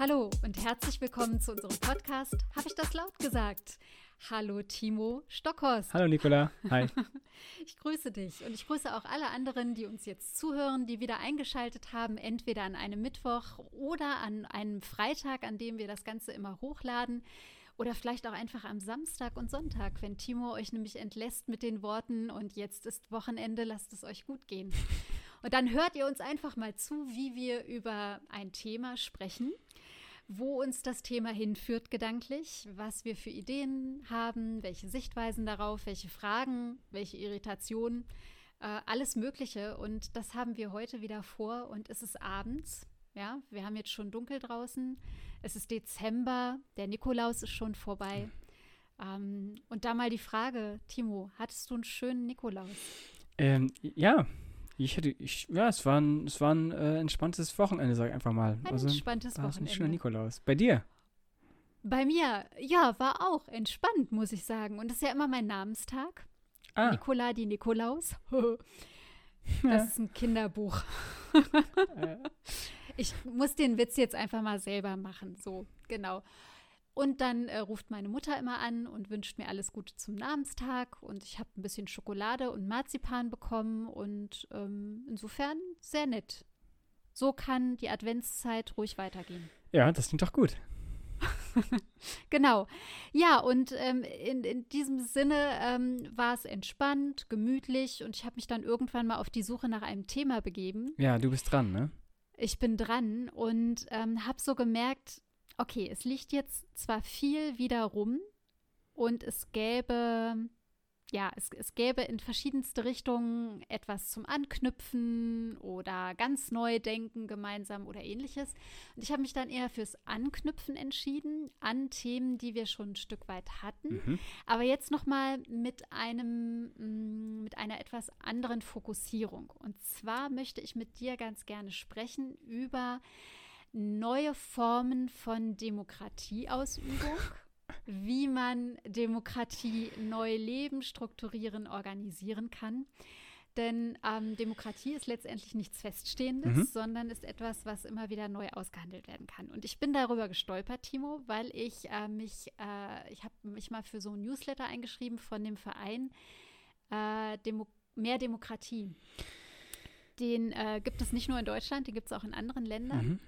Hallo und herzlich willkommen zu unserem Podcast. Habe ich das laut gesagt? Hallo Timo Stockhorst. Hallo Nicola. Hi. ich grüße dich und ich grüße auch alle anderen, die uns jetzt zuhören, die wieder eingeschaltet haben, entweder an einem Mittwoch oder an einem Freitag, an dem wir das Ganze immer hochladen. Oder vielleicht auch einfach am Samstag und Sonntag, wenn Timo euch nämlich entlässt mit den Worten und jetzt ist Wochenende, lasst es euch gut gehen. Und dann hört ihr uns einfach mal zu, wie wir über ein Thema sprechen, wo uns das Thema hinführt gedanklich, was wir für Ideen haben, welche Sichtweisen darauf, welche Fragen, welche Irritationen, äh, alles Mögliche. Und das haben wir heute wieder vor und es ist abends. Ja, wir haben jetzt schon dunkel draußen. Es ist Dezember, der Nikolaus ist schon vorbei. Ähm, und da mal die Frage, Timo, hattest du einen schönen Nikolaus? Ähm, ja, ich hätte, ich, ja, es war ein, es war ein äh, entspanntes Wochenende, sag ich einfach mal. Ein also, entspanntes war Wochenende. Ein schöner Nikolaus. Bei dir? Bei mir, ja, war auch entspannt, muss ich sagen. Und das ist ja immer mein Namenstag. Ah. Nikola die Nikolaus. Das ist ein Kinderbuch. ich muss den Witz jetzt einfach mal selber machen. So, genau. Und dann äh, ruft meine Mutter immer an und wünscht mir alles Gute zum Namenstag. Und ich habe ein bisschen Schokolade und Marzipan bekommen. Und ähm, insofern sehr nett. So kann die Adventszeit ruhig weitergehen. Ja, das klingt doch gut. genau. Ja, und ähm, in, in diesem Sinne ähm, war es entspannt, gemütlich und ich habe mich dann irgendwann mal auf die Suche nach einem Thema begeben. Ja, du bist dran, ne? Ich bin dran und ähm, habe so gemerkt, okay, es liegt jetzt zwar viel wieder rum und es gäbe ja, es, es gäbe in verschiedenste Richtungen etwas zum Anknüpfen oder ganz neu denken gemeinsam oder ähnliches. Und ich habe mich dann eher fürs Anknüpfen entschieden an Themen, die wir schon ein Stück weit hatten, mhm. aber jetzt nochmal mit einem, mm, mit einer etwas anderen Fokussierung. Und zwar möchte ich mit dir ganz gerne sprechen über neue Formen von Demokratieausübung wie man Demokratie neu leben, strukturieren, organisieren kann. Denn ähm, Demokratie ist letztendlich nichts Feststehendes, mhm. sondern ist etwas, was immer wieder neu ausgehandelt werden kann. Und ich bin darüber gestolpert, Timo, weil ich äh, mich, äh, ich habe mich mal für so ein Newsletter eingeschrieben von dem Verein äh, Demo Mehr Demokratie. Den äh, gibt es nicht nur in Deutschland, den gibt es auch in anderen Ländern. Mhm.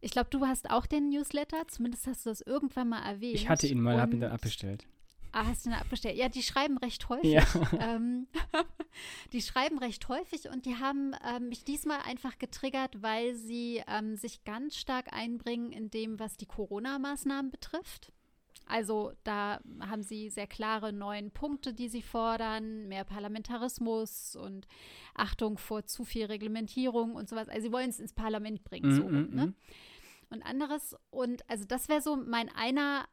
Ich glaube, du hast auch den Newsletter, zumindest hast du das irgendwann mal erwähnt. Ich hatte ihn mal, habe ihn dann abbestellt. Ah, hast du ihn abbestellt? Ja, die schreiben recht häufig. Ja. Ähm, die schreiben recht häufig und die haben ähm, mich diesmal einfach getriggert, weil sie ähm, sich ganz stark einbringen in dem, was die Corona-Maßnahmen betrifft. Also da haben sie sehr klare neun Punkte, die sie fordern, mehr Parlamentarismus und Achtung vor zu viel Reglementierung und sowas. Also sie wollen es ins Parlament bringen, mm, so. Mm, ne? Und anderes. Und also das wäre so mein einer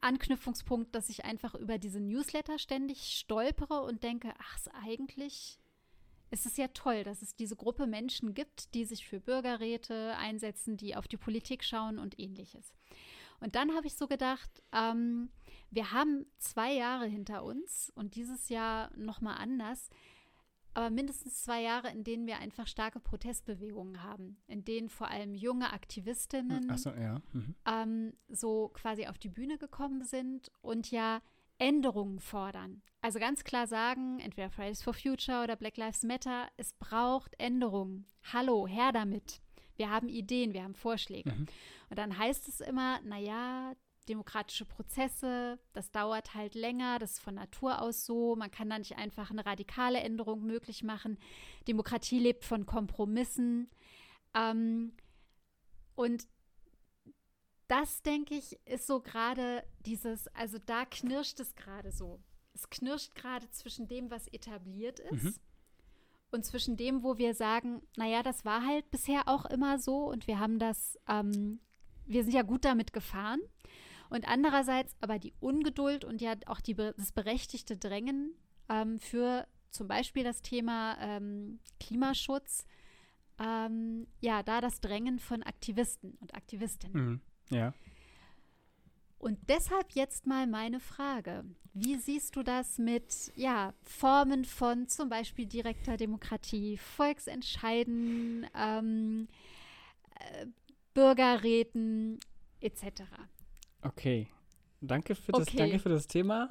Anknüpfungspunkt, dass ich einfach über diese Newsletter ständig stolpere und denke, ach, ist eigentlich ist es ja toll, dass es diese Gruppe Menschen gibt, die sich für Bürgerräte einsetzen, die auf die Politik schauen und ähnliches. Und dann habe ich so gedacht, ähm, wir haben zwei Jahre hinter uns und dieses Jahr nochmal anders aber mindestens zwei Jahre, in denen wir einfach starke Protestbewegungen haben, in denen vor allem junge Aktivistinnen so, ja. mhm. ähm, so quasi auf die Bühne gekommen sind und ja Änderungen fordern. Also ganz klar sagen, entweder Fridays for Future oder Black Lives Matter, es braucht Änderungen. Hallo, her damit. Wir haben Ideen, wir haben Vorschläge. Mhm. Und dann heißt es immer, naja, demokratische Prozesse, das dauert halt länger, das ist von Natur aus so, man kann da nicht einfach eine radikale Änderung möglich machen. Demokratie lebt von Kompromissen. Ähm, und das, denke ich, ist so gerade dieses, also da knirscht es gerade so. Es knirscht gerade zwischen dem, was etabliert ist. Mhm. Und zwischen dem, wo wir sagen, naja, das war halt bisher auch immer so und wir haben das, ähm, wir sind ja gut damit gefahren. Und andererseits aber die Ungeduld und ja auch die, das berechtigte Drängen ähm, für zum Beispiel das Thema ähm, Klimaschutz, ähm, ja, da das Drängen von Aktivisten und Aktivistinnen. Mhm. Ja. Und deshalb jetzt mal meine Frage. Wie siehst du das mit ja, Formen von zum Beispiel direkter Demokratie, Volksentscheiden, ähm, äh, Bürgerräten etc. Okay. Danke für das, Okay. danke für das Thema.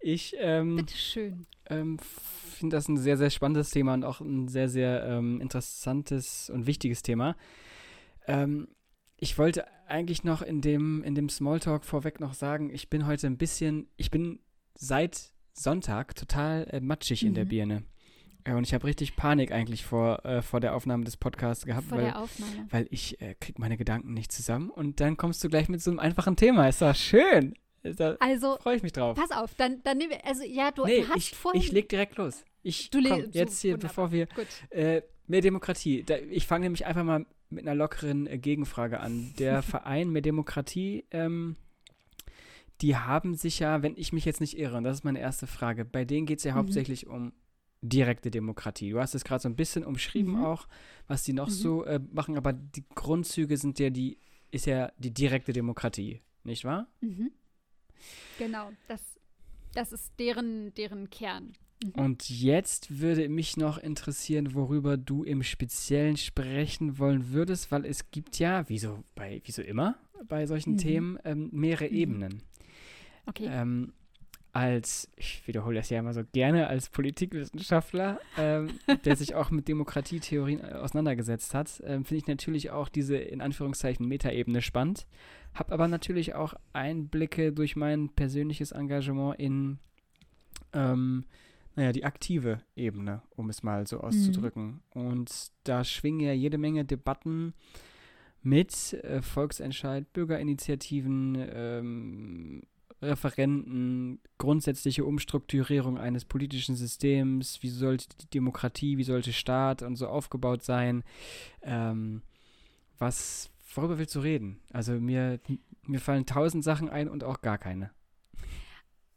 Ich ähm, ähm, finde das ein sehr, sehr spannendes Thema und auch ein sehr, sehr ähm, interessantes und wichtiges Thema. Ähm, ich wollte eigentlich noch in dem, in dem Smalltalk vorweg noch sagen, ich bin heute ein bisschen, ich bin seit Sonntag total äh, matschig in der Mhm. Birne. Äh, und ich habe richtig Panik eigentlich vor, äh, vor der Aufnahme des Podcasts gehabt, Vor weil, weil ich äh, krieg meine Gedanken nicht zusammen. Und dann kommst du gleich mit so einem einfachen Thema. Ist doch schön. Ist Da Also, freue ich mich drauf. pass auf, dann, dann nehmen wir, also ja, du, nee, du hast ich, vorhin. ich leg direkt los. Ich Du komm, jetzt hier, wunderbar. bevor wir äh, mehr Demokratie. Da, ich fange nämlich einfach mal mit einer lockeren äh, Gegenfrage an. Der Verein Mehr Demokratie, ähm, die haben sich ja, wenn ich mich jetzt nicht irre, und das ist meine erste Frage, bei denen geht es ja Mhm. hauptsächlich um direkte Demokratie. Du hast es gerade so ein bisschen umschrieben Mhm. auch, was die noch Mhm. so äh, machen, aber die Grundzüge sind ja die, ist ja die direkte Demokratie, nicht wahr? Mhm. Genau, das, das ist deren, deren Kern. Mhm. Und jetzt würde mich noch interessieren, worüber du im Speziellen sprechen wollen würdest, weil es gibt ja, wie so, bei, wie so immer bei solchen Mhm. Themen, ähm, mehrere Mhm. Ebenen. Okay. Ähm, als, ich wiederhole das ja immer so gerne, als Politikwissenschaftler, ähm, der sich auch mit Demokratietheorien äh, auseinandergesetzt hat, ähm, finde ich natürlich auch diese in Anführungszeichen Metaebene spannend. Habe aber natürlich auch Einblicke durch mein persönliches Engagement in, ähm, naja, die aktive Ebene, um es mal so auszudrücken. Und da schwingen ja jede Menge Debatten mit äh, Volksentscheid, Bürgerinitiativen, ähm, Referenten, grundsätzliche Umstrukturierung eines politischen Systems, wie sollte die Demokratie, wie sollte Staat und so aufgebaut sein. Ähm, was, worüber willst du reden? Also mir, mir fallen tausend Sachen ein und auch gar keine.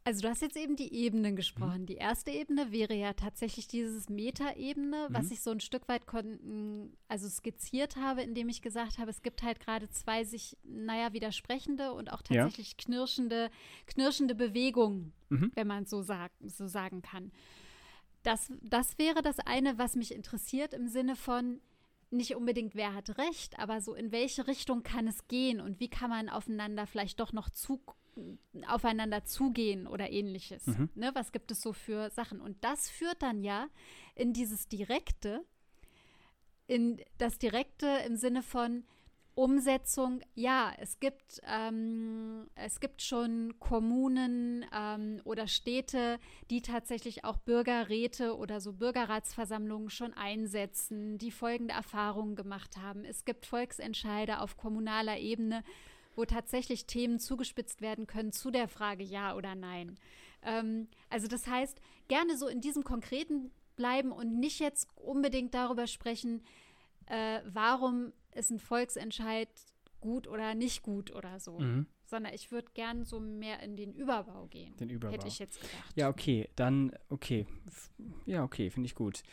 Also du hast jetzt eben die Ebenen gesprochen. Die erste Ebene wäre ja tatsächlich dieses Meta-Ebene, was Mhm. ich so ein Stück weit kon- also skizziert habe, indem ich gesagt habe, es gibt halt gerade zwei sich, naja, widersprechende und auch Ja. tatsächlich knirschende, knirschende Bewegungen, Mhm. wenn man so, sag, so sagen kann. Das, das wäre das eine, was mich interessiert im Sinne von nicht unbedingt, wer hat recht, aber so in welche Richtung kann es gehen und wie kann man aufeinander vielleicht doch noch zu, aufeinander zugehen oder ähnliches. Mhm. Ne, was gibt es so für Sachen? Und das führt dann ja in dieses Direkte, in das Direkte im Sinne von Umsetzung, ja, es gibt, ähm, es gibt schon Kommunen ähm, oder Städte, die tatsächlich auch Bürgerräte oder so Bürgerratsversammlungen schon einsetzen, die folgende Erfahrungen gemacht haben. Es gibt Volksentscheide auf kommunaler Ebene, wo tatsächlich Themen zugespitzt werden können zu der Frage Ja oder Nein. Ähm, also das heißt, gerne so in diesem Konkreten bleiben und nicht jetzt unbedingt darüber sprechen, äh, warum ist ein Volksentscheid gut oder nicht gut oder so, Mhm. sondern ich würde gern so mehr in den Überbau gehen. Den Überbau. Hätte ich jetzt gedacht. Ja, okay, dann, okay. Ja, okay, finde ich gut.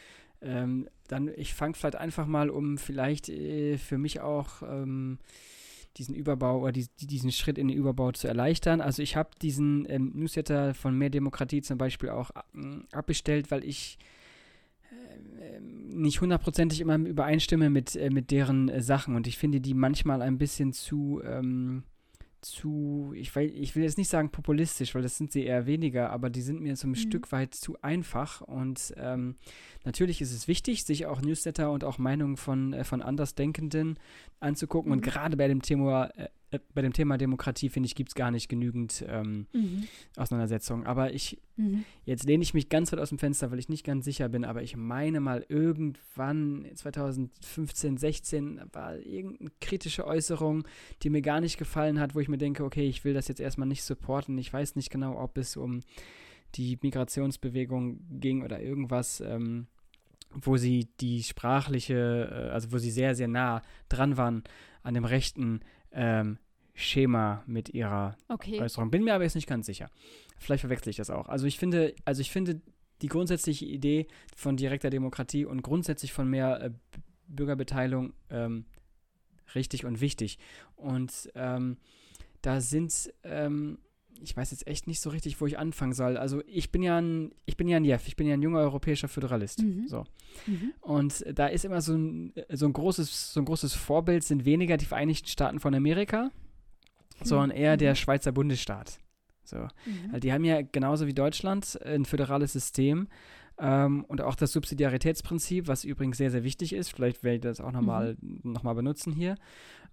Ähm, dann, ich fange vielleicht einfach mal, um vielleicht äh, für mich auch ähm, diesen Überbau oder die, die- diesen Schritt in den Überbau zu erleichtern. Also ich habe diesen ähm, Newsletter von Mehr Demokratie zum Beispiel auch ähm, abbestellt, weil ich ähm, nicht hundertprozentig immer übereinstimme mit, äh, mit deren äh, Sachen und ich finde die manchmal ein bisschen zu, ähm, zu, ich will, ich will jetzt nicht sagen populistisch, weil das sind sie eher weniger, aber die sind mir so ein Mhm. Stück weit zu einfach und ähm, natürlich ist es wichtig, sich auch Newsletter und auch Meinungen von, äh, von Andersdenkenden anzugucken und Mhm. gerade bei dem Thema, äh, bei dem Thema Demokratie, finde ich, gibt es gar nicht genügend ähm, Mhm. Auseinandersetzungen, aber ich, Mhm. Jetzt lehne ich mich ganz weit aus dem Fenster, weil ich nicht ganz sicher bin, aber ich meine mal irgendwann 2015, 16 war irgendeine kritische Äußerung, die mir gar nicht gefallen hat, wo ich mir denke, okay, ich will das jetzt erstmal nicht supporten. Ich weiß nicht genau, ob es um die Migrationsbewegung ging oder irgendwas, ähm, wo sie die sprachliche, äh, also wo sie sehr, sehr nah dran waren an dem rechten ähm, Schema mit ihrer Okay. Äußerung. Bin mir aber jetzt nicht ganz sicher. Vielleicht verwechsel ich das auch. Also ich finde, also ich finde die grundsätzliche Idee von direkter Demokratie und grundsätzlich von mehr äh, Bürgerbeteiligung ähm, richtig und wichtig. Und ähm, da sind, ähm, ich weiß jetzt echt nicht so richtig, wo ich anfangen soll. Also ich bin ja ein, ich bin ja ein Jeff, ich bin ja ein junger europäischer Föderalist. Mhm. So. Mhm. Und da ist immer so ein, so ein großes, so ein großes Vorbild sind weniger die Vereinigten Staaten von Amerika, sondern eher der Mhm. Schweizer Bundesstaat. So. Mhm. Weil die haben ja genauso wie Deutschland ein föderales System ähm, und auch das Subsidiaritätsprinzip, was übrigens sehr, sehr wichtig ist. Vielleicht werde ich das auch nochmal noch mal benutzen hier.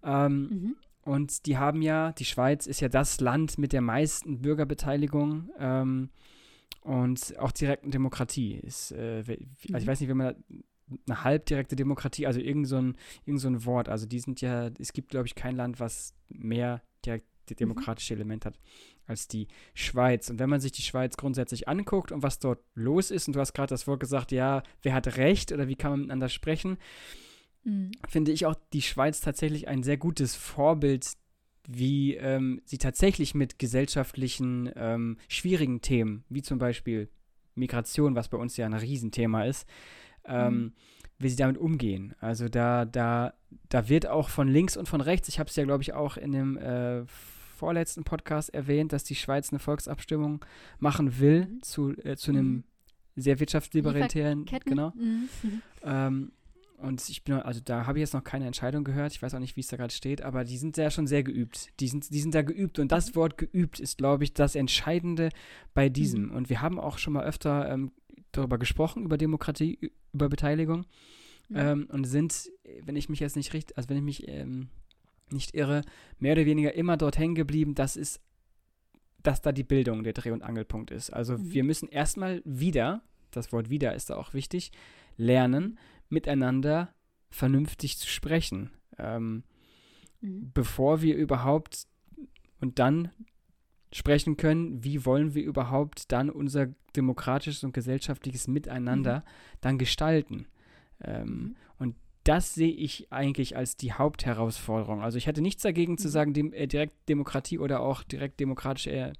Ähm, Mhm. Und die haben ja, die Schweiz ist ja das Land mit der meisten Bürgerbeteiligung ähm, und auch direkten Demokratie. Ist, äh, also ich Mhm. weiß nicht, wenn man eine halbdirekte Demokratie, also irgend so, ein, irgend so ein Wort, also die sind ja, es gibt, glaube ich, kein Land, was mehr direkt die demokratische Element hat als die Schweiz. Und wenn man sich die Schweiz grundsätzlich anguckt und was dort los ist, und du hast gerade das Wort gesagt, ja, wer hat Recht oder wie kann man miteinander sprechen, Mhm. finde ich auch die Schweiz tatsächlich ein sehr gutes Vorbild, wie ähm, sie tatsächlich mit gesellschaftlichen ähm, schwierigen Themen, wie zum Beispiel Migration, was bei uns ja ein Riesenthema ist, ähm, Mhm. wie sie damit umgehen. Also da, da, da wird auch von links und von rechts, ich habe es ja, glaube ich, auch in dem äh, vorletzten Podcast erwähnt, dass die Schweiz eine Volksabstimmung machen will Mhm. zu, äh, zu einem Mhm. sehr wirtschaftslibertären, Ketten? genau. Mhm. Mhm. Ähm, und ich bin, also da habe ich jetzt noch keine Entscheidung gehört. Ich weiß auch nicht, wie es da gerade steht, aber die sind ja schon sehr geübt. Die sind, die sind da geübt. Und Mhm. das Wort geübt ist, glaube ich, das Entscheidende bei diesem. Und wir haben auch schon mal öfter ähm, darüber gesprochen, über Demokratie, über Beteiligung. Mhm. Ähm, und sind, wenn ich mich jetzt nicht richtig, also wenn ich mich ähm, nicht irre, mehr oder weniger immer dort hängen geblieben, dass ist, dass da die Bildung der Dreh- und Angelpunkt ist. Also Mhm. wir müssen erstmal wieder, das Wort wieder ist da auch wichtig, lernen, miteinander vernünftig zu sprechen. Ähm, Mhm. bevor wir überhaupt und dann sprechen können, wie wollen wir überhaupt dann unser demokratisches und gesellschaftliches Miteinander dann gestalten. Ähm, Mhm. Und das sehe ich eigentlich als die Hauptherausforderung. Also ich hätte nichts dagegen zu Mhm. sagen, dem, äh, direkt Demokratie oder auch direkt demokratische äh,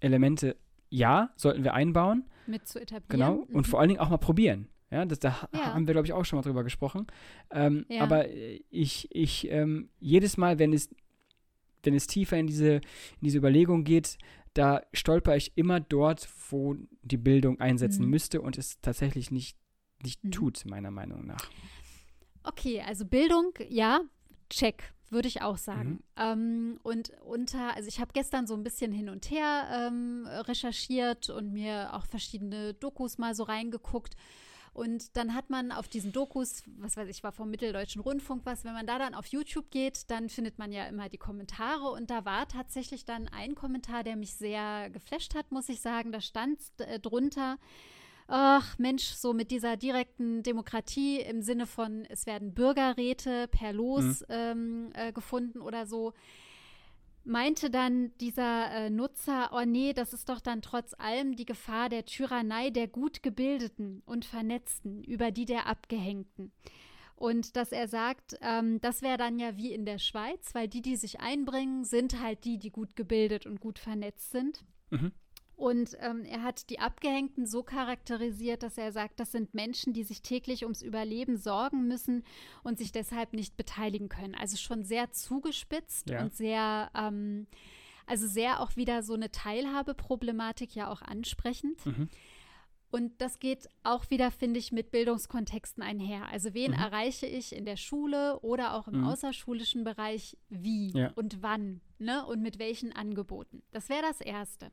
Elemente, ja, sollten wir einbauen. Mit zu etablieren. Genau. Und Mhm. vor allen Dingen auch mal probieren. Ja, das, da Ja. haben wir, glaube ich, auch schon mal drüber gesprochen. Ähm, Ja. Aber ich, ich ähm, jedes Mal, wenn es, wenn es tiefer in diese, in diese Überlegung geht, da stolper ich immer dort, wo die Bildung einsetzen Mhm. müsste und es tatsächlich nicht, nicht Mhm. tut, meiner Meinung nach. Okay, also Bildung, ja, check, würde ich auch Mhm. sagen. Ähm, und unter, also ich habe gestern so ein bisschen hin und her ähm, recherchiert und mir auch verschiedene Dokus mal so reingeguckt. Und dann hat man auf diesen Dokus, was weiß ich, war vom Mitteldeutschen Rundfunk was, wenn man da dann auf YouTube geht, dann findet man ja immer die Kommentare. Und da war tatsächlich dann ein Kommentar, der mich sehr geflasht hat, muss ich sagen. Da stand äh, drunter, ach Mensch, so mit dieser direkten Demokratie im Sinne von, es werden Bürgerräte per Los ähm, äh, gefunden oder so, meinte dann dieser äh, Nutzer, oh nee, das ist doch dann trotz allem die Gefahr der Tyrannei der gut gebildeten und Vernetzten über die der Abgehängten. Und dass er sagt, ähm, das wäre dann ja wie in der Schweiz, weil die, die sich einbringen, sind halt die, die gut gebildet und gut vernetzt sind. Mhm. Und ähm, er hat die Abgehängten so charakterisiert, dass er sagt, das sind Menschen, die sich täglich ums Überleben sorgen müssen und sich deshalb nicht beteiligen können. Also schon sehr zugespitzt Ja. und sehr, ähm, also sehr auch wieder so eine Teilhabeproblematik ja auch ansprechend. Mhm. Und das geht auch wieder, finde ich, mit Bildungskontexten einher. Also wen Mhm. erreiche ich in der Schule oder auch im Mhm. außerschulischen Bereich wie Ja. und wann ne? und mit welchen Angeboten. Das wäre das Erste.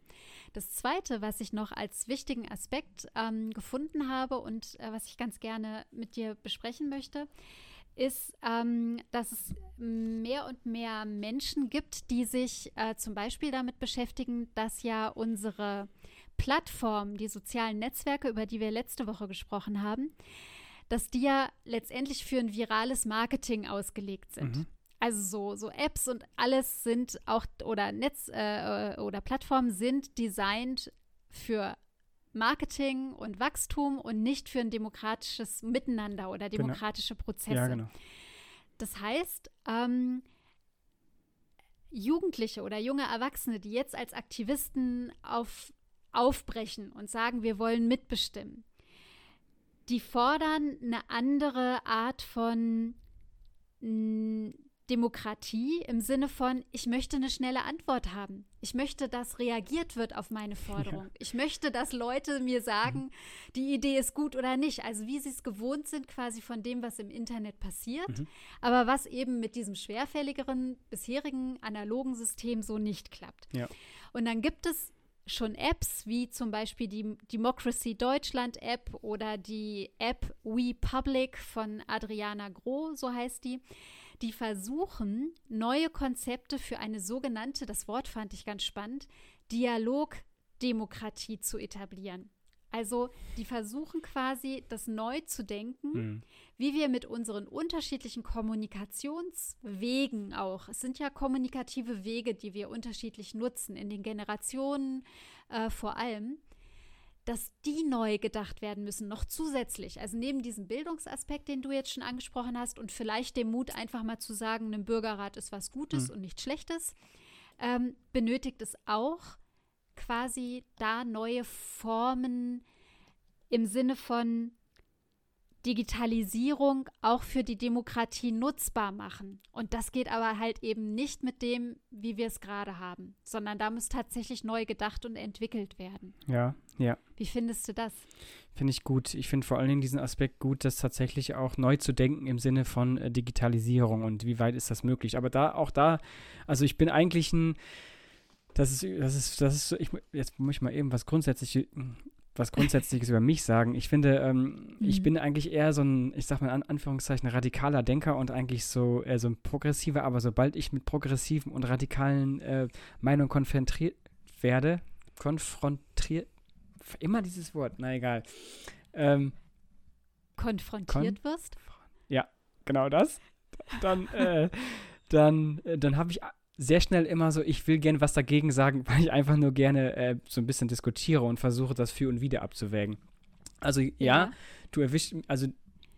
Das Zweite, was ich noch als wichtigen Aspekt ähm, gefunden habe und äh, was ich ganz gerne mit dir besprechen möchte, ist, ähm, dass es mehr und mehr Menschen gibt, die sich äh, zum Beispiel damit beschäftigen, dass ja unsere Plattformen, die sozialen Netzwerke, über die wir letzte Woche gesprochen haben, dass die ja letztendlich für ein virales Marketing ausgelegt sind. Mhm. Also so, so Apps und alles sind auch oder Netz äh, oder Plattformen sind designt für Marketing und Wachstum und nicht für ein demokratisches Miteinander oder Genau. demokratische Prozesse. Ja, genau. Das heißt, ähm, Jugendliche oder junge Erwachsene, die jetzt als Aktivisten auf, aufbrechen und sagen, wir wollen mitbestimmen, die fordern eine andere Art von Demokratie im Sinne von, ich möchte eine schnelle Antwort haben. Ich möchte, dass reagiert wird auf meine Forderung. Ja. Ich möchte, dass Leute mir sagen, mhm. die Idee ist gut oder nicht. Also wie sie es gewohnt sind quasi von dem, was im Internet passiert. Mhm. Aber was eben mit diesem schwerfälligeren, bisherigen analogen System so nicht klappt. Ja. Und dann gibt es schon Apps wie zum Beispiel die Democracy Deutschland App oder die App We Public von Adriana Groh, so heißt die die versuchen, neue Konzepte für eine sogenannte, das Wort fand ich ganz spannend, Dialogdemokratie zu etablieren. Also die versuchen quasi, das neu zu denken, mhm. wie wir mit unseren unterschiedlichen Kommunikationswegen auch, es sind ja kommunikative Wege, die wir unterschiedlich nutzen, in den Generationen äh, vor allem, dass die neu gedacht werden müssen, noch zusätzlich. Also neben diesem Bildungsaspekt, den du jetzt schon angesprochen hast, und vielleicht dem Mut, einfach mal zu sagen, ein Bürgerrat ist was Gutes mhm. und nichts Schlechtes, ähm, benötigt es auch quasi da neue Formen im Sinne von Digitalisierung auch für die Demokratie nutzbar machen. Und das geht aber halt eben nicht mit dem, wie wir es gerade haben, sondern da muss tatsächlich neu gedacht und entwickelt werden. Ja, ja. Wie findest du das? Finde ich gut. Ich finde vor allen Dingen diesen Aspekt gut, das tatsächlich auch neu zu denken im Sinne von äh, Digitalisierung und wie weit ist das möglich. Aber da, auch da, also ich bin eigentlich ein, das ist, das ist, das ist, ich, jetzt muss ich mal eben was grundsätzlich was Grundsätzliches über mich sagen. Ich finde, ähm, mhm. ich bin eigentlich eher so ein, ich sag mal in Anführungszeichen, radikaler Denker und eigentlich so, eher so ein progressiver, aber sobald ich mit progressiven und radikalen äh, Meinungen konfrontiert werde, konfrontiert, immer dieses Wort, na egal. Ähm, konfrontiert kon wirst? Ja, genau das. Dann, äh, dann, äh, dann habe ich sehr schnell immer so, ich will gerne was dagegen sagen, weil ich einfach nur gerne äh, so ein bisschen diskutiere und versuche, das für und wieder abzuwägen. Also ja, ja. du erwischst, also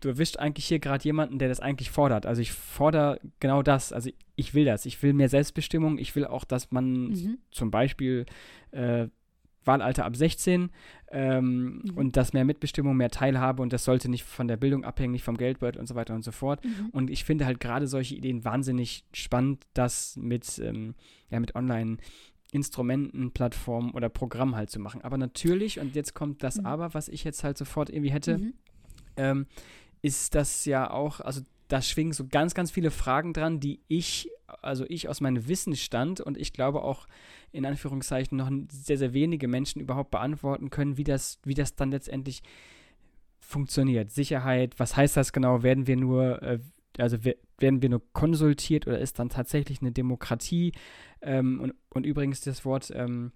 du erwischt eigentlich hier gerade jemanden, der das eigentlich fordert. Also ich fordere genau das. Also ich will das. Ich will mehr Selbstbestimmung. Ich will auch, dass man mhm. zum Beispiel äh, Wahlalter ab 16 ähm, mhm. und dass mehr Mitbestimmung, mehr Teilhabe und das sollte nicht von der Bildung abhängen, nicht vom Geldbeutel und so weiter und so fort. Mhm. Und ich finde halt gerade solche Ideen wahnsinnig spannend, das mit, ähm, ja, mit Online- Instrumenten, Plattformen oder Programmen halt zu machen. Aber natürlich, und jetzt kommt das mhm. Aber, was ich jetzt halt sofort irgendwie hätte, mhm. ähm, ist das ja auch, also da schwingen so ganz, ganz viele Fragen dran, die ich, also ich aus meinem Wissensstand und ich glaube auch in Anführungszeichen noch sehr, sehr wenige Menschen überhaupt beantworten können, wie das, wie das dann letztendlich funktioniert. Sicherheit, was heißt das genau? Werden wir nur, äh, also werden wir nur konsultiert oder ist dann tatsächlich eine Demokratie? Ähm, und, und übrigens das Wort ähm,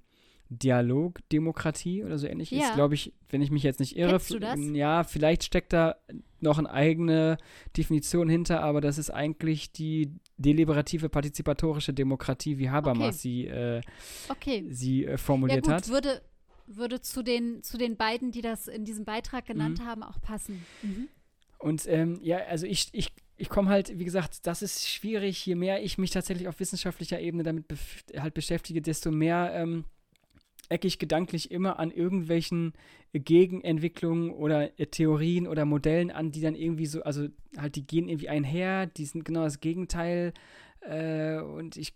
Dialogdemokratie oder so ähnlich ja. ist, glaube ich, wenn ich mich jetzt nicht irre. du das? Ja, vielleicht steckt da noch eine eigene Definition hinter, aber das ist eigentlich die deliberative partizipatorische Demokratie, wie Habermas okay. sie, äh, okay. sie äh, formuliert ja, gut, hat. Würde, würde zu den, zu den beiden, die das in diesem Beitrag genannt mhm. haben, auch passen. Mhm. Und ähm, ja, also ich, ich, ich komme halt, wie gesagt, das ist schwierig. Je mehr ich mich tatsächlich auf wissenschaftlicher Ebene damit halt beschäftige, desto mehr ähm, ecke ich gedanklich immer an irgendwelchen Gegenentwicklungen oder äh, Theorien oder Modellen an, die dann irgendwie so, also halt, die gehen irgendwie einher, die sind genau das Gegenteil. Äh, und ich,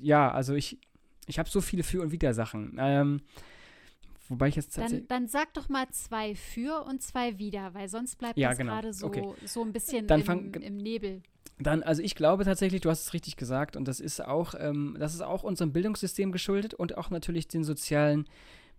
ja, also ich, ich habe so viele Für- und Widersachen. Ähm, wobei ich jetzt. Dann, dann, sag doch mal zwei für und zwei wieder, weil sonst bleibt ja, das genau. gerade so, okay. so ein bisschen im, fang, im Nebel. Dann, also ich glaube tatsächlich, du hast es richtig gesagt, und das ist auch, ähm, das ist auch unserem Bildungssystem geschuldet und auch natürlich den sozialen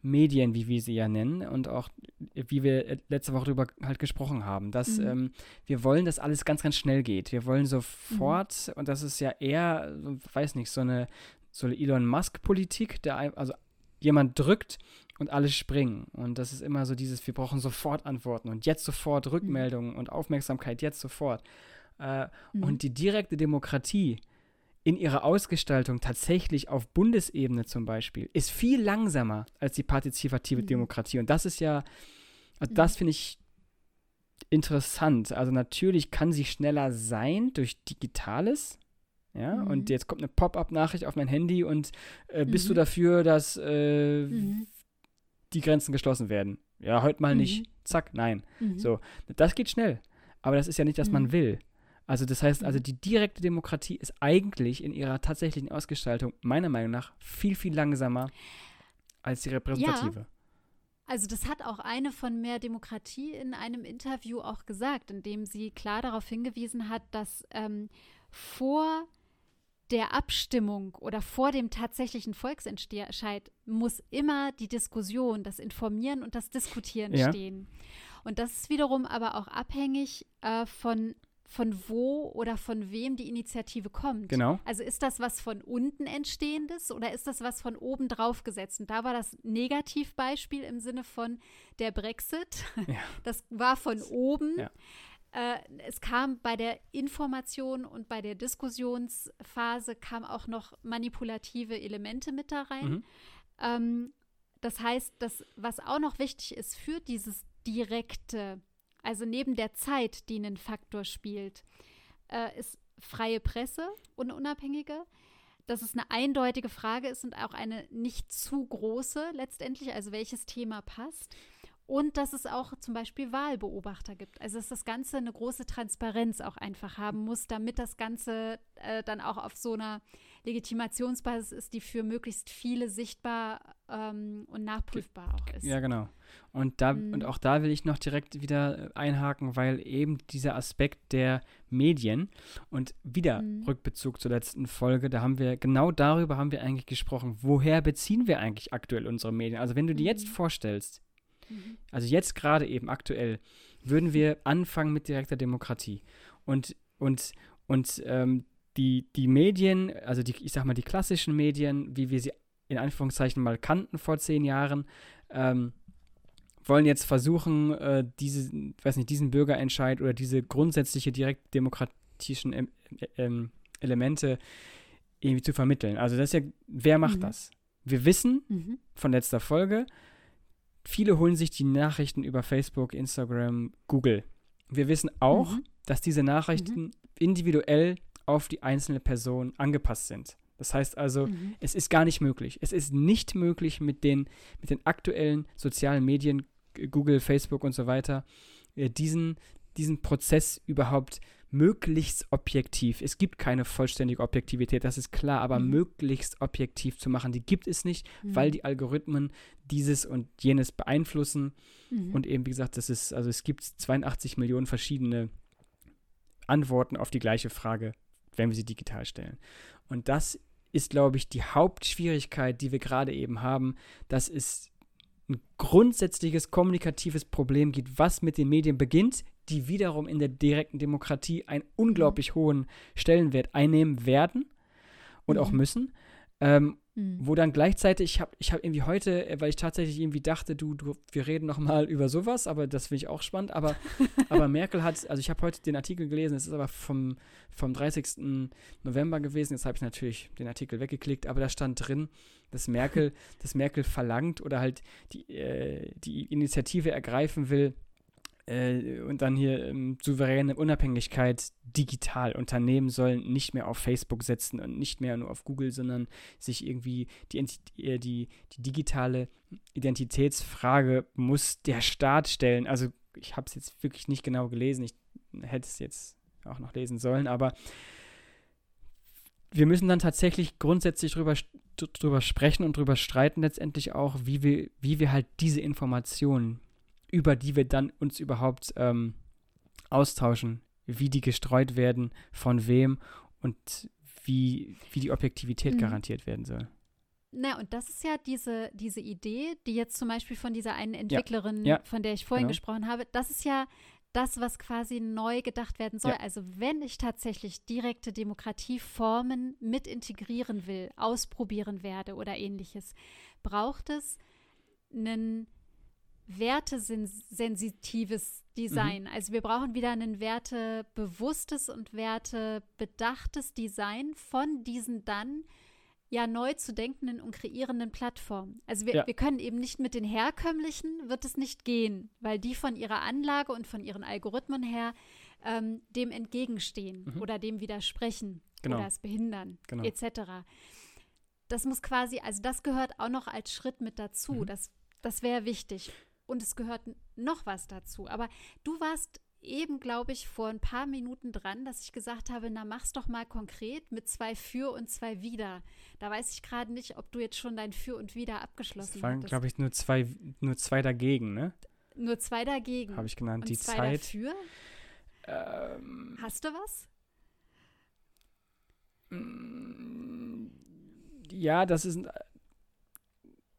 Medien, wie wir sie ja nennen, und auch, wie wir letzte Woche darüber halt gesprochen haben, dass mhm. ähm, wir wollen, dass alles ganz, ganz schnell geht. Wir wollen sofort, mhm. und das ist ja eher, weiß nicht, so eine, so eine Elon Musk-Politik, der also jemand drückt und alle springen. Und das ist immer so dieses, wir brauchen sofort Antworten und jetzt sofort mhm. Rückmeldungen und Aufmerksamkeit, jetzt sofort. Äh, mhm. Und die direkte Demokratie in ihrer Ausgestaltung tatsächlich auf Bundesebene zum Beispiel ist viel langsamer als die partizipative mhm. Demokratie. Und das ist ja, also das finde ich interessant. Also natürlich kann sie schneller sein durch Digitales. Ja, mhm. und jetzt kommt eine Pop-up-Nachricht auf mein Handy und äh, bist du mhm. dafür, dass äh, mhm. die Grenzen geschlossen werden? Ja, heute mal nicht. Zack, nein. So, das geht schnell. Aber das ist ja nicht, dass man will. Also das heißt, also Mhm. die direkte Demokratie ist eigentlich in ihrer tatsächlichen Ausgestaltung meiner Meinung nach viel, viel langsamer als die repräsentative. Also das hat auch eine von Mehr Demokratie in einem Interview auch gesagt, in dem sie klar darauf hingewiesen hat, dass ähm, vor der Abstimmung oder vor dem tatsächlichen Volksentscheid muss immer die Diskussion, das Informieren und das Diskutieren Ja. stehen. Und das ist wiederum aber auch abhängig äh, von, von wo oder von wem die Initiative kommt. Genau. Also ist das was von unten entstehendes oder ist das was von oben drauf gesetzt? Und da war das Negativbeispiel im Sinne von der Brexit. Ja. Das war von oben. Ja. Äh, es kam bei der Information und bei der Diskussionsphase kam auch noch manipulative Elemente mit da rein. Mhm. Ähm, das heißt, das, was auch noch wichtig ist für dieses direkte, also neben der Zeit, die einen Faktor spielt, äh, ist freie Presse und unabhängige. Dass es eine eindeutige Frage ist und auch eine nicht zu große letztendlich, also welches Thema passt. Und dass es auch zum Beispiel Wahlbeobachter gibt. Also dass das Ganze eine große Transparenz auch einfach haben muss, damit das Ganze äh, dann auch auf so einer Legitimationsbasis ist, die für möglichst viele sichtbar ähm, und nachprüfbar auch ist. Ja, genau. Und, da, Mhm. und auch da will ich noch direkt wieder äh, einhaken, weil eben dieser Aspekt der Medien und wieder Mhm. Rückbezug zur letzten Folge, da haben wir, genau darüber haben wir eigentlich gesprochen. Woher beziehen wir eigentlich aktuell unsere Medien? Also wenn du dir jetzt Mhm. vorstellst, Mhm. also jetzt gerade eben aktuell, würden wir anfangen mit direkter Demokratie. Und, und, und ähm, die, die Medien, also die, ich sag mal, die klassischen Medien, wie wir sie in Anführungszeichen mal kannten vor zehn Jahren, ähm, wollen jetzt versuchen, äh, diese, weiß nicht, diesen Bürgerentscheid oder diese grundsätzliche direktdemokratischen ähm, ähm, Elemente irgendwie zu vermitteln. Also das ist ja, wer macht Mhm. das? Wir wissen Mhm. von letzter Folge, viele holen sich die Nachrichten über Facebook, Instagram, Google. Wir wissen auch, Mhm. dass diese Nachrichten individuell auf die einzelne Person angepasst sind. Das heißt also, Mhm. es ist gar nicht möglich. Es ist nicht möglich mit den, mit den aktuellen sozialen Medien, Google, Facebook und so weiter, äh, diesen, diesen Prozess überhaupt möglichst objektiv. Es gibt keine vollständige Objektivität, das ist klar, aber Mhm. möglichst objektiv zu machen, die gibt es nicht, weil Mhm. die Algorithmen dieses und jenes beeinflussen. Mhm. Und eben, wie gesagt, das ist, also es gibt 82 Millionen verschiedene Antworten auf die gleiche Frage, wenn wir sie digital stellen. Und das ist, glaube ich, die Hauptschwierigkeit, die wir gerade eben haben, dass es ein grundsätzliches kommunikatives Problem gibt, was mit den Medien beginnt, die wiederum in der direkten Demokratie einen unglaublich hohen Stellenwert einnehmen werden und auch Mhm. müssen. Ähm, Mhm. wo dann gleichzeitig, ich habe ich hab irgendwie heute, äh, weil ich tatsächlich irgendwie dachte, du, du wir reden noch mal über sowas, aber das finde ich auch spannend, aber, aber Merkel hat, also ich habe heute den Artikel gelesen, es ist aber vom, vom 30. November gewesen, jetzt habe ich natürlich den Artikel weggeklickt, aber da stand drin, dass Merkel, dass Merkel verlangt oder halt die, äh, die Initiative ergreifen will, äh, und dann hier ähm, souveräne Unabhängigkeit digital. Unternehmen sollen nicht mehr auf Facebook setzen und nicht mehr nur auf Google, sondern sich irgendwie die, Enti- äh, die, die digitale Identitätsfrage muss der Staat stellen. Also ich habe es jetzt wirklich nicht genau gelesen. Ich hätte es jetzt auch noch lesen sollen, aber wir müssen dann tatsächlich grundsätzlich drüber, drüber sprechen und drüber streiten letztendlich auch, wie wir, wie wir halt diese Informationen, über die wir dann uns überhaupt ähm, austauschen, wie die gestreut werden, von wem und wie, wie die Objektivität Mhm. garantiert werden soll. Na, und das ist ja diese, diese Idee, die jetzt zum Beispiel von dieser einen Entwicklerin, ja, von der ich vorhin genau. gesprochen habe, das ist ja das, was quasi neu gedacht werden soll. Ja. Also wenn ich tatsächlich direkte Demokratieformen mit integrieren will, ausprobieren werde oder ähnliches, braucht es ein wertesensitives Design. Also wir brauchen wieder ein wertebewusstes und wertebedachtes Design von diesen dann ja neu zu denkenden und kreierenden Plattformen. Also wir, Ja. wir können eben nicht mit den herkömmlichen, wird es nicht gehen, weil die von ihrer Anlage und von ihren Algorithmen her ähm, dem entgegenstehen Mhm. oder dem widersprechen Genau. oder es behindern, Genau. etc. Das muss quasi, also das gehört auch noch als Schritt mit dazu. Mhm. Das, das wäre wichtig. Und es gehört noch was dazu. Aber du warst eben, glaube ich, vor ein paar Minuten dran, dass ich gesagt habe, na mach's doch mal konkret mit zwei für und zwei wieder. Da weiß ich gerade nicht, ob du jetzt schon dein für und wieder abgeschlossen hast. Es waren, glaube ich, nur zwei, nur zwei dagegen, ne? Nur zwei dagegen. Habe ich genannt. Und die zwei Zeit. Dafür? Ähm, Hast du was? Ja, das ist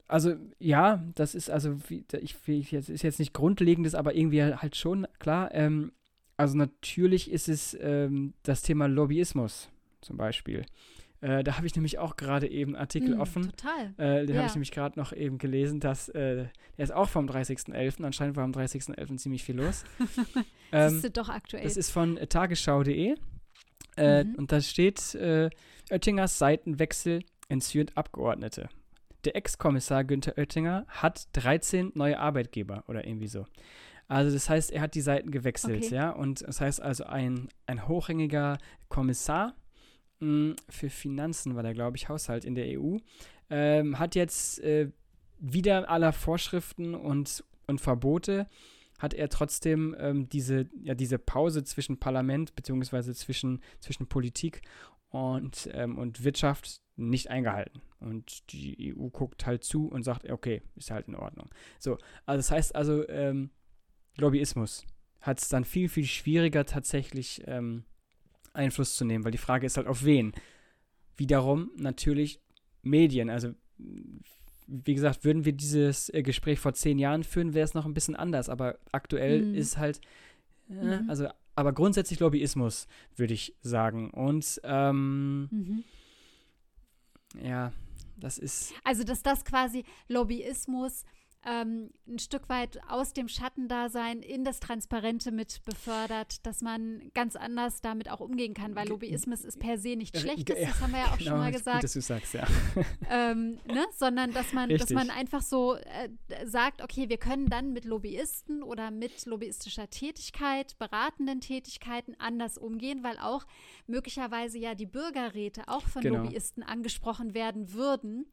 also ja, das ist also wie, ich, ich jetzt ist jetzt nicht grundlegendes, aber irgendwie halt schon klar. Ähm, also natürlich ist es ähm, das Thema Lobbyismus zum Beispiel. Äh, da habe ich nämlich auch gerade eben Artikel Mm, offen. Total. Äh, den habe Ja. ich nämlich gerade noch eben gelesen, dass äh, der ist auch vom 30.11. Anscheinend war am 30.11. ziemlich viel los. ähm, Siehst du doch aktuell. das ist von äh, tagesschau.de. Äh, Mhm. Und da steht, äh, Oettingers Seitenwechsel entzürnt Abgeordnete. Der Ex-Kommissar Günther Oettinger hat 13 neue Arbeitgeber oder irgendwie so. Also das heißt, er hat die Seiten gewechselt, Okay. ja. Und das heißt also, ein, ein hochrangiger Kommissar mh, für Finanzen war der, glaube ich, Haushalt in der EU, ähm, hat jetzt äh, wieder aller Vorschriften und, und Verbote hat er trotzdem ähm, diese, ja, diese Pause zwischen Parlament beziehungsweise zwischen, zwischen Politik und, ähm, und Wirtschaft nicht eingehalten. Und die EU guckt halt zu und sagt, okay, ist halt in Ordnung. So, also das heißt also, ähm, Lobbyismus hat es dann viel, viel schwieriger tatsächlich ähm, Einfluss zu nehmen, weil die Frage ist halt auf wen. Wiederum natürlich Medien. Also wie gesagt, würden wir dieses äh, Gespräch vor zehn Jahren führen, wäre es noch ein bisschen anders. Aber aktuell Mhm. ist halt, äh, Mhm. also, aber grundsätzlich Lobbyismus, würde ich sagen. Und ähm, mhm. Ja, das ist, Also, dass das quasi Lobbyismus ähm, ein Stück weit aus dem Schattendasein in das Transparente mit befördert, dass man ganz anders damit auch umgehen kann, weil Lobbyismus ist per se nicht Schlechtes, ge- das haben wir ja auch genau, schon mal ist gesagt. Gut, dass du sagst, ja. ähm, ne? sondern dass man, dass Richtig. man einfach so äh, sagt, okay, wir können dann mit Lobbyisten oder mit lobbyistischer Tätigkeit, beratenden Tätigkeiten anders umgehen, weil auch möglicherweise ja die Bürgerräte auch von Genau. Lobbyisten angesprochen werden würden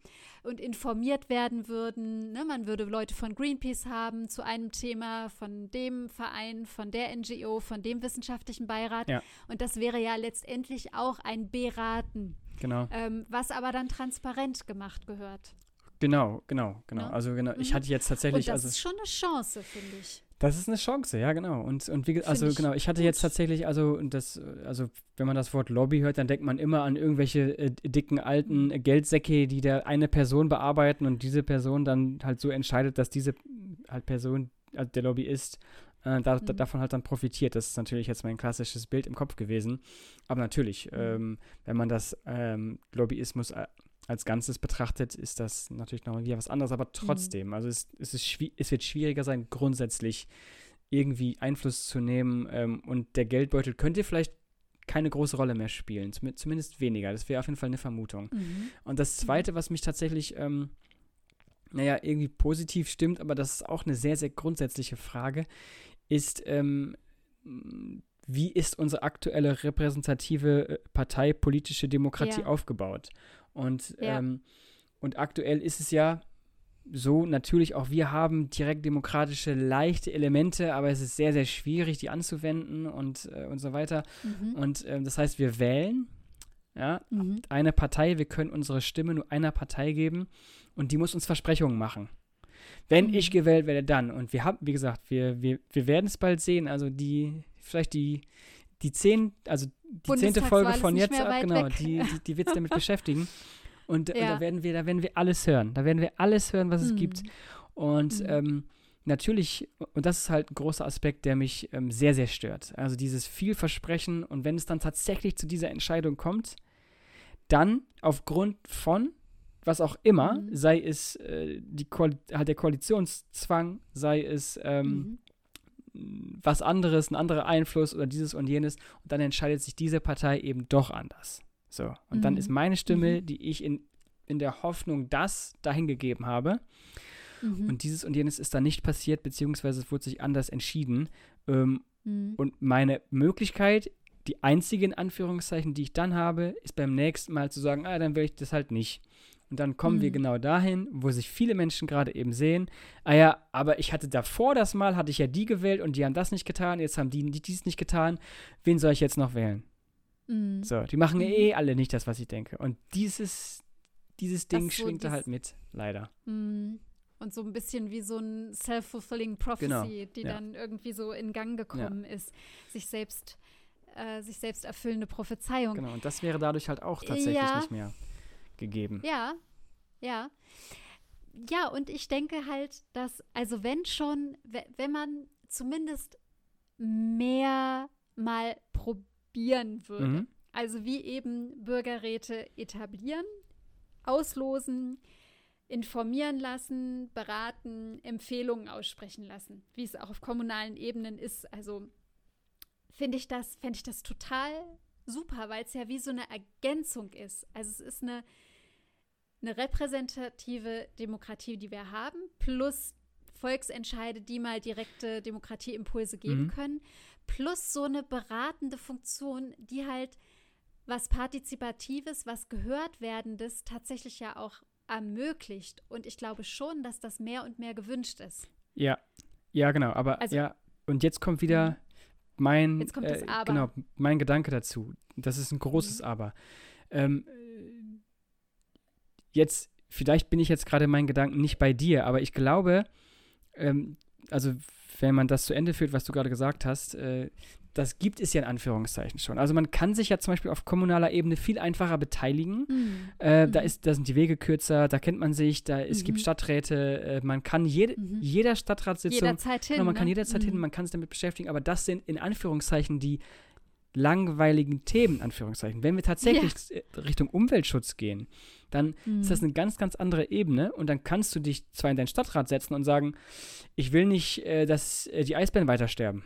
und informiert werden würden. Ne? Man würde Leute von Greenpeace haben zu einem Thema, von dem Verein, von der NGO, von dem wissenschaftlichen Beirat. Ja. Und das wäre ja letztendlich auch ein Beraten Genau, ähm, was aber dann transparent gemacht gehört. genau, genau, genau. Ne? Also genau, ich Mhm. hatte jetzt Und tatsächlich, das also ist schon eine Chance, finde ich. Das ist eine Chance, ja, genau. Und, und wie, also ich genau, ich hatte gut. jetzt tatsächlich, also das, also wenn man das Wort Lobby hört, dann denkt man immer an irgendwelche äh, dicken alten äh, Geldsäcke, die da eine Person bearbeiten und diese Person dann halt so entscheidet, dass diese halt Person, also der Lobbyist, äh, da, da, Mhm. davon halt dann profitiert. Das ist natürlich jetzt mein klassisches Bild im Kopf gewesen. Aber natürlich, Mhm. ähm, wenn man das ähm, Lobbyismus a- als Ganzes betrachtet, ist das natürlich noch wieder was anderes, Mhm. aber trotzdem, also es, es, ist es wird schwieriger sein, grundsätzlich irgendwie Einfluss zu nehmen ähm, und der Geldbeutel könnte vielleicht keine große Rolle mehr spielen, zum, zumindest weniger. Das wäre auf jeden Fall eine Vermutung. Und das Zweite, was mich tatsächlich, ähm, naja, irgendwie positiv stimmt, aber das ist auch eine sehr, sehr grundsätzliche Frage, ist, ähm, wie ist unsere aktuelle repräsentative äh, Partei politische Demokratie Ja. aufgebaut? Und, Ja. ähm, und aktuell ist es ja so, natürlich auch wir haben direkt demokratische leichte Elemente, aber es ist sehr, sehr schwierig, die anzuwenden und, äh, und so weiter. Mhm. Und ähm, das heißt, wir wählen, ja, Mhm. eine Partei, wir können unsere Stimme nur einer Partei geben und die muss uns Versprechungen machen. Wenn Mhm. ich gewählt werde, dann. Und wir haben, wie gesagt, wir, wir, wir werden es bald sehen. Also die, vielleicht die, die zehn, also die zehnte Folge von jetzt ab, genau, die, die, die wird es damit beschäftigen. Und, und Ja. da werden wir, da werden wir alles hören. Da werden wir alles hören, was es gibt. Mhm. Und Mhm. ähm, natürlich, und das ist halt ein großer Aspekt, der mich ähm, sehr, sehr stört. Also dieses Vielversprechen und wenn es dann tatsächlich zu dieser Entscheidung kommt, dann aufgrund von was auch immer, Mhm. sei es äh, die Koal halt der Koalitionszwang, sei es ähm, Mhm. Was anderes, ein anderer Einfluss oder dieses und jenes, und dann entscheidet sich diese Partei eben doch anders. So, und dann Mhm. ist meine Stimme, Mhm. die ich in, in der Hoffnung das dahin gegeben habe, Mhm. und dieses und jenes ist dann nicht passiert, beziehungsweise es wurde sich anders entschieden. Ähm, Mhm. und meine Möglichkeit, die einzige in Anführungszeichen, die ich dann habe, ist beim nächsten Mal zu sagen, ah, dann will ich das halt nicht. Und dann kommen wir Mhm. genau dahin, wo sich viele Menschen gerade eben sehen, ah ja, aber ich hatte davor das Mal, hatte ich ja die gewählt und die haben das nicht getan, jetzt haben die, die dies nicht getan. Wen soll ich jetzt noch wählen? Mhm. So, die machen ja Mhm. eh alle nicht das, was ich denke. Und dieses, dieses Ding so schwingt da halt mit, leider. Mhm. Und so ein bisschen wie so ein self-fulfilling prophecy, die ja. dann irgendwie so in Gang gekommen ist, sich selbst, äh, sich selbst erfüllende Prophezeiung. Genau, und das wäre dadurch halt auch tatsächlich Ja. nicht mehr gegeben. Ja, ja. Ja, und ich denke halt, dass, also wenn schon, we- wenn man zumindest mehr mal probieren würde, Mhm. also wie eben Bürgerräte etablieren, auslosen, informieren lassen, beraten, Empfehlungen aussprechen lassen, wie es auch auf kommunalen Ebenen ist. Also finde ich das, fände ich das total super, weil es ja wie so eine Ergänzung ist. Also es ist eine, eine repräsentative Demokratie, die wir haben, plus Volksentscheide, die mal direkte Demokratieimpulse geben Mhm. können, plus so eine beratende Funktion, die halt was Partizipatives, was gehört werdendes tatsächlich ja auch ermöglicht. Und ich glaube schon, dass das mehr und mehr gewünscht ist. Ja, ja, genau. Aber Also- ja, und jetzt kommt wieder mein, Jetzt kommt äh, genau, mein Gedanke dazu. Das ist ein großes Mhm. Aber. Ähm, jetzt, vielleicht bin ich jetzt gerade in meinen Gedanken nicht bei dir, aber ich glaube, ähm, also wenn man das zu Ende führt, was du gerade gesagt hast, äh, das gibt es ja in Anführungszeichen schon. Also man kann sich ja zum Beispiel auf kommunaler Ebene viel einfacher beteiligen. Äh, Da, Mhm. ist, da sind die Wege kürzer, da kennt man sich, da es gibt Mhm. Stadträte, äh, man kann jede, Mhm. jeder Stadtratssitzung, Jederzeit hin. genau, man kann ne? jederzeit hin, Mhm. man kann sich damit beschäftigen, aber das sind in Anführungszeichen die langweiligen Themen, in Anführungszeichen. Wenn wir tatsächlich äh, Richtung Umweltschutz gehen, dann ist das Mhm. eine ganz, ganz andere Ebene und dann kannst du dich zwar in deinen Stadtrat setzen und sagen, ich will nicht, äh, dass äh, die Eisbären weiter sterben.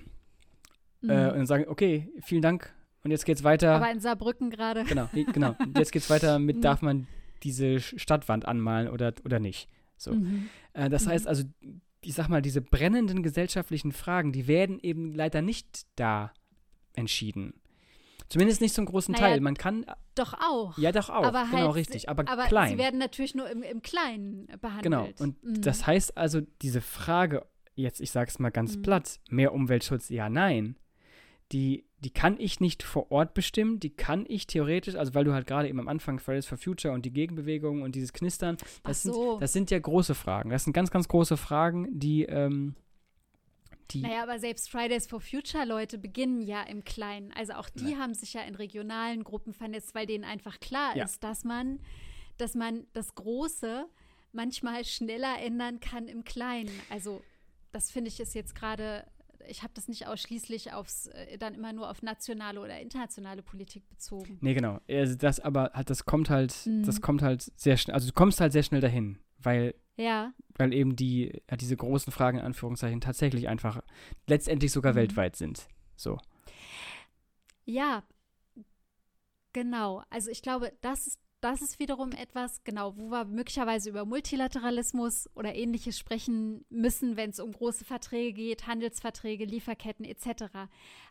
Äh, und Mhm. dann sagen, okay, vielen Dank und jetzt geht's weiter. Aber in Saarbrücken gerade. Genau, genau. Und Jetzt geht's weiter mit, Mhm. darf man diese Stadtwand anmalen oder, oder nicht. So. Mhm. Das Mhm. heißt also, ich sag mal, diese brennenden gesellschaftlichen Fragen, die werden eben leider nicht da entschieden. Zumindest nicht zum großen Naja, Teil. Man kann, Doch auch. ja doch auch, aber genau halt, richtig, aber, aber klein. sie werden natürlich nur im, im Kleinen behandelt. Genau, und Mhm. das heißt also, diese Frage, jetzt ich sag's mal ganz Mhm. platt, mehr Umweltschutz, ja, nein, die, die kann ich nicht vor Ort bestimmen, die kann ich theoretisch, also weil du halt gerade eben am Anfang Fridays for Future und die Gegenbewegung und dieses Knistern, das, so. sind, das sind ja große Fragen, das sind ganz, ganz große Fragen, die, ähm, die, Naja, aber selbst Fridays for Future Leute beginnen ja im Kleinen. Also auch die Nee. haben sich ja in regionalen Gruppen vernetzt, weil denen einfach klar Ja. ist, dass man, dass man das Große manchmal schneller ändern kann im Kleinen. Also das finde ich ist jetzt gerade, ich habe das nicht ausschließlich aufs, äh, dann immer nur auf nationale oder internationale Politik bezogen. nee, genau, also das aber halt, das kommt halt, Mhm. das kommt halt sehr schnell, also du kommst halt sehr schnell dahin, weil Ja, weil eben die, ja, diese großen Fragen in Anführungszeichen tatsächlich einfach letztendlich sogar Mhm. weltweit sind. So. Ja, genau. Also ich glaube, das ist, das ist wiederum etwas, genau, wo wir möglicherweise über Multilateralismus oder ähnliches sprechen müssen, wenn es um große Verträge geht, Handelsverträge, Lieferketten etc.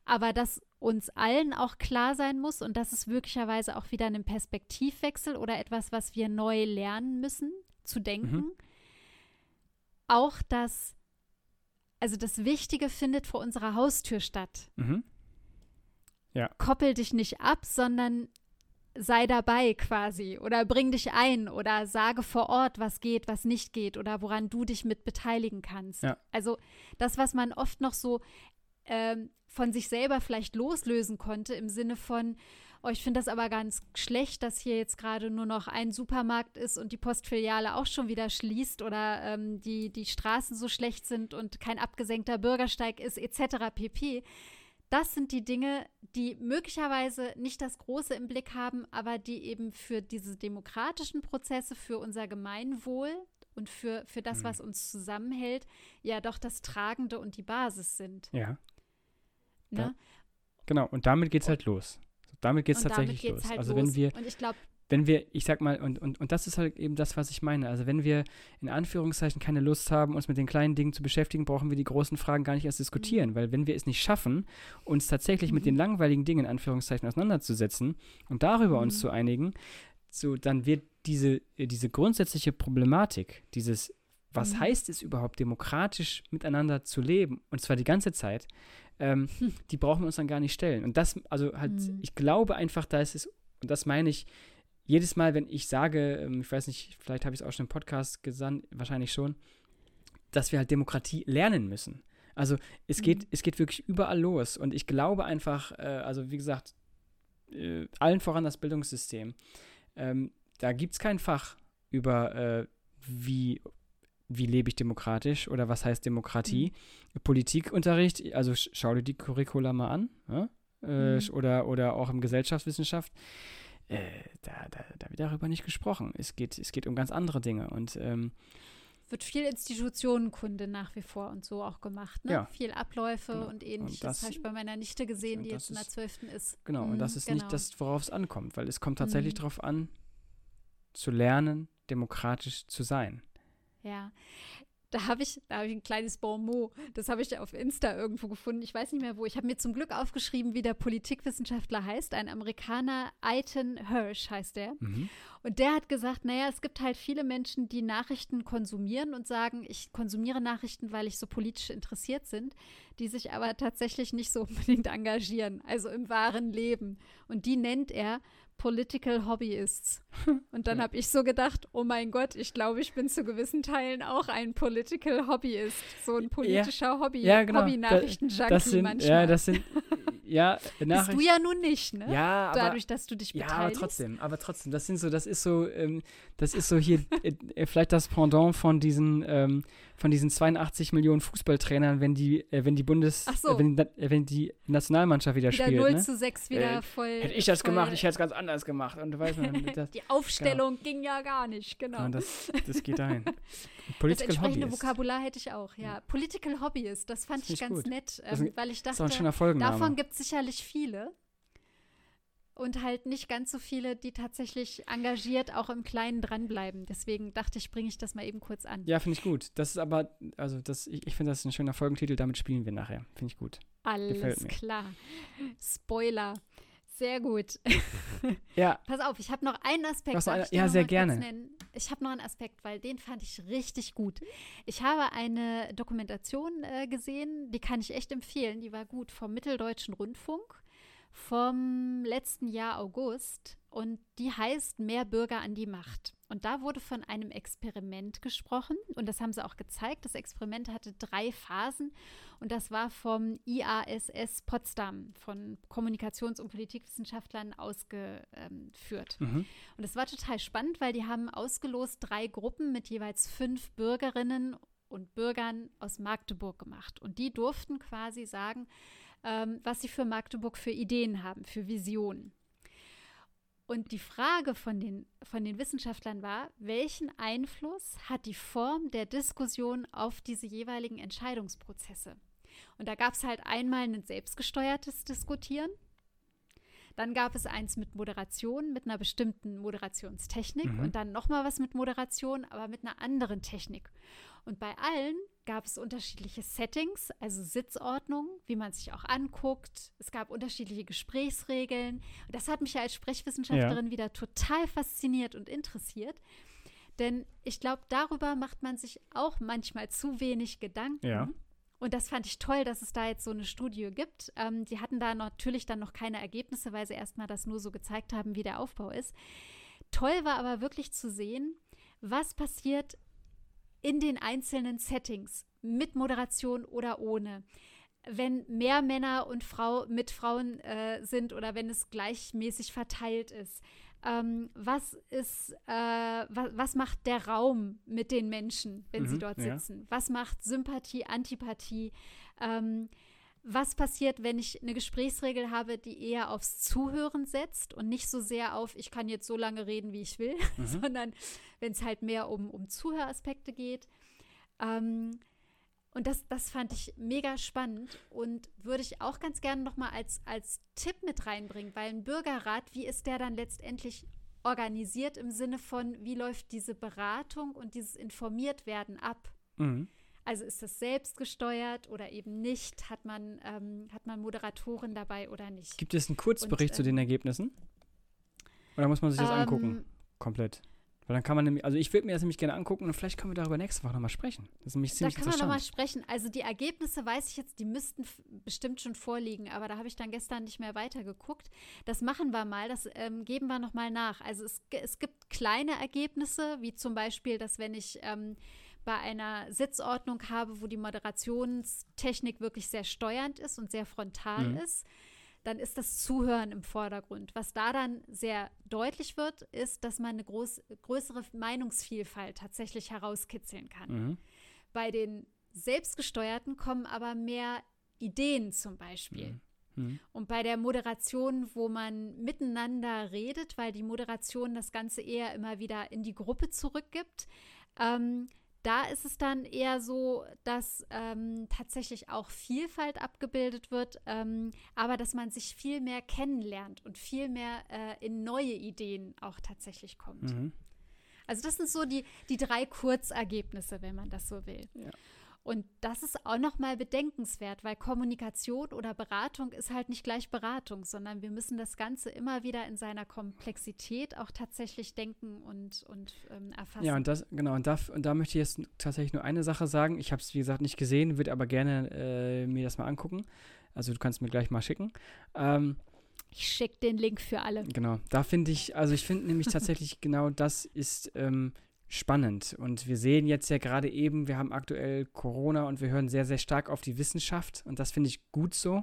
Aber dass uns allen auch klar sein muss und das ist möglicherweise auch wieder ein Perspektivwechsel oder etwas, was wir neu lernen müssen zu denken. Auch das, also das Wichtige findet vor unserer Haustür statt Mhm. koppel dich nicht ab, sondern sei dabei quasi oder bring dich ein oder sage vor Ort, was geht, was nicht geht oder woran du dich mit beteiligen kannst. Ja. Also das, was man oft noch so ähm, von sich selber vielleicht loslösen konnte im Sinne von, oh, ich finde das aber ganz schlecht, dass hier jetzt gerade nur noch ein Supermarkt ist und die Postfiliale auch schon wieder schließt oder ähm, die, die Straßen so schlecht sind und kein abgesenkter Bürgersteig ist etc. pp. Das sind die Dinge, die möglicherweise nicht das Große im Blick haben, aber die eben für diese demokratischen Prozesse, für unser Gemeinwohl und für, für das, Mhm. was uns zusammenhält, ja doch das Tragende und die Basis sind. Ja, Ne? genau. Und damit geht's halt los. Damit geht's und damit tatsächlich geht's los. halt also los. wenn wir, und ich glaube, wenn wir, ich sag mal, und, und, und das ist halt eben das, was ich meine. Also wenn wir in Anführungszeichen keine Lust haben, uns mit den kleinen Dingen zu beschäftigen, brauchen wir die großen Fragen gar nicht erst diskutieren. Weil wenn wir es nicht schaffen, uns tatsächlich mit Mhm. den langweiligen Dingen in Anführungszeichen auseinanderzusetzen und darüber uns Mhm. zu einigen, so, dann wird diese, äh, diese grundsätzliche Problematik, dieses, was Mhm. heißt es überhaupt, demokratisch miteinander zu leben, und zwar die ganze Zeit, ähm, die brauchen wir uns dann gar nicht stellen. Und das, also halt, Mhm. ich glaube einfach, da ist es, und das meine ich, jedes Mal, wenn ich sage, ähm, ich weiß nicht, vielleicht habe ich es auch schon im Podcast gesandt, wahrscheinlich schon, dass wir halt Demokratie lernen müssen. Also es geht, Mhm. es geht wirklich überall los. Und ich glaube einfach, äh, also wie gesagt, äh, allen voran das Bildungssystem. Ähm, da gibt es kein Fach über, äh, wie, wie lebe ich demokratisch oder was heißt Demokratie. Politikunterricht, also sch schau dir die Curricula mal an. Ja? Äh, Mhm. oder, oder auch im Gesellschaftswissenschaft. Äh, da, da, da wird darüber nicht gesprochen. Es geht, es geht um ganz andere Dinge. Und ähm, Wird viel Institutionenkunde nach wie vor und so auch gemacht, ne? Ja. Viel Abläufe Genau. und ähnliches. das- das habe ich bei meiner Nichte gesehen, und die jetzt in der ist- 12. ist. Genau, und Mhm, das ist genau. nicht das, worauf es ankommt, weil es kommt tatsächlich Mhm. darauf an, zu lernen, demokratisch zu sein. Ja. Da habe ich, da habe ich ein kleines Bonmot. Das habe ich auf Insta irgendwo gefunden. Ich weiß nicht mehr wo. Ich habe mir zum Glück aufgeschrieben, wie der Politikwissenschaftler heißt. Ein Amerikaner, Eitan Hirsch heißt der. Mhm. Und der hat gesagt, naja, es gibt halt viele Menschen, die Nachrichten konsumieren und sagen, ich konsumiere Nachrichten, weil ich so politisch interessiert sind, die sich aber tatsächlich nicht so unbedingt engagieren, also im wahren Leben. Und die nennt er Political Hobbyists. Und dann Ja. habe ich so gedacht, oh mein Gott, ich glaube, ich bin zu gewissen Teilen auch ein Political Hobbyist, so ein politischer Hobby, Ja, genau. Hobby-Nachrichten-Junkie manchmal. ja, das sind, ja, Bist du ja nun nicht, ne? Ja, aber, Dadurch, dass du dich ja, beteiligst. aber trotzdem, aber trotzdem, das sind so, das ist so, ähm, das ist so hier äh, äh, vielleicht das Pendant von diesen, ähm, von diesen 82 Millionen Fußballtrainern, wenn die, äh, wenn die Bundes, so. äh, wenn, die äh, wenn die Nationalmannschaft wieder, Wieder spielt, 0 ne? zu 6 wieder Äh, voll. Hätte ich das voll, gemacht, ich hätte es ganz anders gemacht. Und du weißt, man, das, Die Aufstellung ging ja gar nicht, genau. und das, das geht dahin. das Political entsprechende Hobbyist. Vokabular hätte ich auch, ja. Political Hobbyist, das fand Das ich ganz gut. nett, Das ähm, ein- weil ich Das ein dachte, davon gibt es sicherlich viele. Und halt nicht ganz so viele, die tatsächlich engagiert auch im Kleinen dranbleiben. Deswegen dachte ich, bringe ich das mal eben kurz an. Ja, finde ich gut. Das ist aber, also das, ich, ich finde, das ist ein schöner Folgentitel, damit spielen wir nachher. Finde ich gut. Alles klar. Spoiler. Sehr gut. Ja, Pass auf, ich habe noch einen Aspekt. Dir Ja, sehr gerne. Ich habe noch einen Aspekt, weil den fand ich richtig gut. Ich habe eine Dokumentation äh, gesehen, die kann ich echt empfehlen. Die war gut vom Mitteldeutschen Rundfunk vom letzten Jahr August und die heißt Mehr Bürger an die Macht. Und da wurde von einem Experiment gesprochen und das haben sie auch gezeigt. Das Experiment hatte drei Phasen und das war vom IASS Potsdam, von Kommunikations- und Politikwissenschaftlern ausgeführt. mhm. Und es war total spannend, weil die haben ausgelost drei Gruppen mit jeweils fünf Bürgerinnen und Bürgern aus Magdeburg gemacht. Und die durften quasi sagen, ähm, was sie für Magdeburg für Ideen haben, für Visionen. Und die Frage von den, von den Wissenschaftlern war, welchen Einfluss hat die Form der Diskussion auf diese jeweiligen Entscheidungsprozesse? Und da gab es halt einmal ein selbstgesteuertes Diskutieren. Dann gab es eins mit Moderation, mit einer bestimmten Moderationstechnik Mhm. und dann nochmal was mit Moderation, aber mit einer anderen Technik. Und bei allen gab es unterschiedliche Settings, also Sitzordnung, wie man sich auch anguckt. Es gab unterschiedliche Gesprächsregeln. Und das hat mich ja als Sprechwissenschaftlerin wieder total fasziniert und interessiert. Denn ich glaube, darüber macht man sich auch manchmal zu wenig Gedanken. Ja. Und das fand ich toll, dass es da jetzt so eine Studie gibt. Ähm, die hatten da natürlich dann noch keine Ergebnisse, weil sie erstmal das nur so gezeigt haben, wie der Aufbau ist. Toll war aber wirklich zu sehen, was passiert in den einzelnen Settings mit Moderation oder ohne. Wenn mehr Männer und Frau mit Frauen äh, sind oder wenn es gleichmäßig verteilt ist. Ähm, was ist, äh, wa was macht der Raum mit den Menschen, wenn sie Mhm, dort ja. sitzen? Was macht Sympathie, Antipathie? Ähm, was passiert, wenn ich eine Gesprächsregel habe, die eher aufs Zuhören setzt und nicht so sehr auf, ich kann jetzt so lange reden, wie ich will, Mhm. sondern wenn es halt mehr um, um Zuhöraspekte geht. Ähm, und das, das fand ich mega spannend und würde ich auch ganz gerne nochmal als, als Tipp mit reinbringen, weil ein Bürgerrat, wie ist der dann letztendlich organisiert im Sinne von, wie läuft diese Beratung und dieses Informiertwerden ab? Mhm. Also ist das selbst gesteuert oder eben nicht? Hat man, ähm, hat man Moderatoren dabei oder nicht? Gibt es einen Kurzbericht Und, zu ähm, den Ergebnissen? Oder muss man sich das angucken? Ähm, komplett. Weil dann kann man nämlich, also ich würde mir das nämlich gerne angucken und vielleicht können wir darüber nächste Woche nochmal sprechen. Das ist nämlich ziemlich Da kann man nochmal sprechen. Also die Ergebnisse weiß ich jetzt, die müssten bestimmt schon vorliegen, aber da habe ich dann gestern nicht mehr weitergeguckt. Das machen wir mal, das ähm, geben wir nochmal nach. Also es, es gibt kleine Ergebnisse, wie zum Beispiel, dass wenn ich ähm, bei einer Sitzordnung habe, wo die Moderationstechnik wirklich sehr steuernd ist und sehr frontal Mhm. ist, dann ist das Zuhören im Vordergrund. Was da dann sehr deutlich wird, ist, dass man eine groß, größere Meinungsvielfalt tatsächlich herauskitzeln kann. Mhm. Bei den selbstgesteuerten kommen aber mehr Ideen zum Beispiel. Mhm. Und bei der Moderation, wo man miteinander redet, weil die Moderation das Ganze eher immer wieder in die Gruppe zurückgibt, ähm, da ist es dann eher so, dass ähm, tatsächlich auch Vielfalt abgebildet wird, ähm, aber dass man sich viel mehr kennenlernt und viel mehr äh, in neue Ideen auch tatsächlich kommt. Mhm. Also das sind so die, die drei Kurzergebnisse, wenn man das so will. Ja. Und das ist auch nochmal bedenkenswert, weil Kommunikation oder Beratung ist halt nicht gleich Beratung, sondern wir müssen das Ganze immer wieder in seiner Komplexität auch tatsächlich denken und, und ähm, erfassen. Ja, und das, genau, und da, und da möchte ich jetzt tatsächlich nur eine Sache sagen. Ich habe es, wie gesagt, nicht gesehen, würde aber gerne äh, mir das mal angucken. Also du kannst mir gleich mal schicken. Ähm, ich schicke den Link für alle. Genau, da finde ich, also ich finde nämlich tatsächlich genau das ist ähm, spannend. Und wir sehen jetzt ja gerade eben, wir haben aktuell Corona und wir hören sehr, sehr stark auf die Wissenschaft und das finde ich gut so.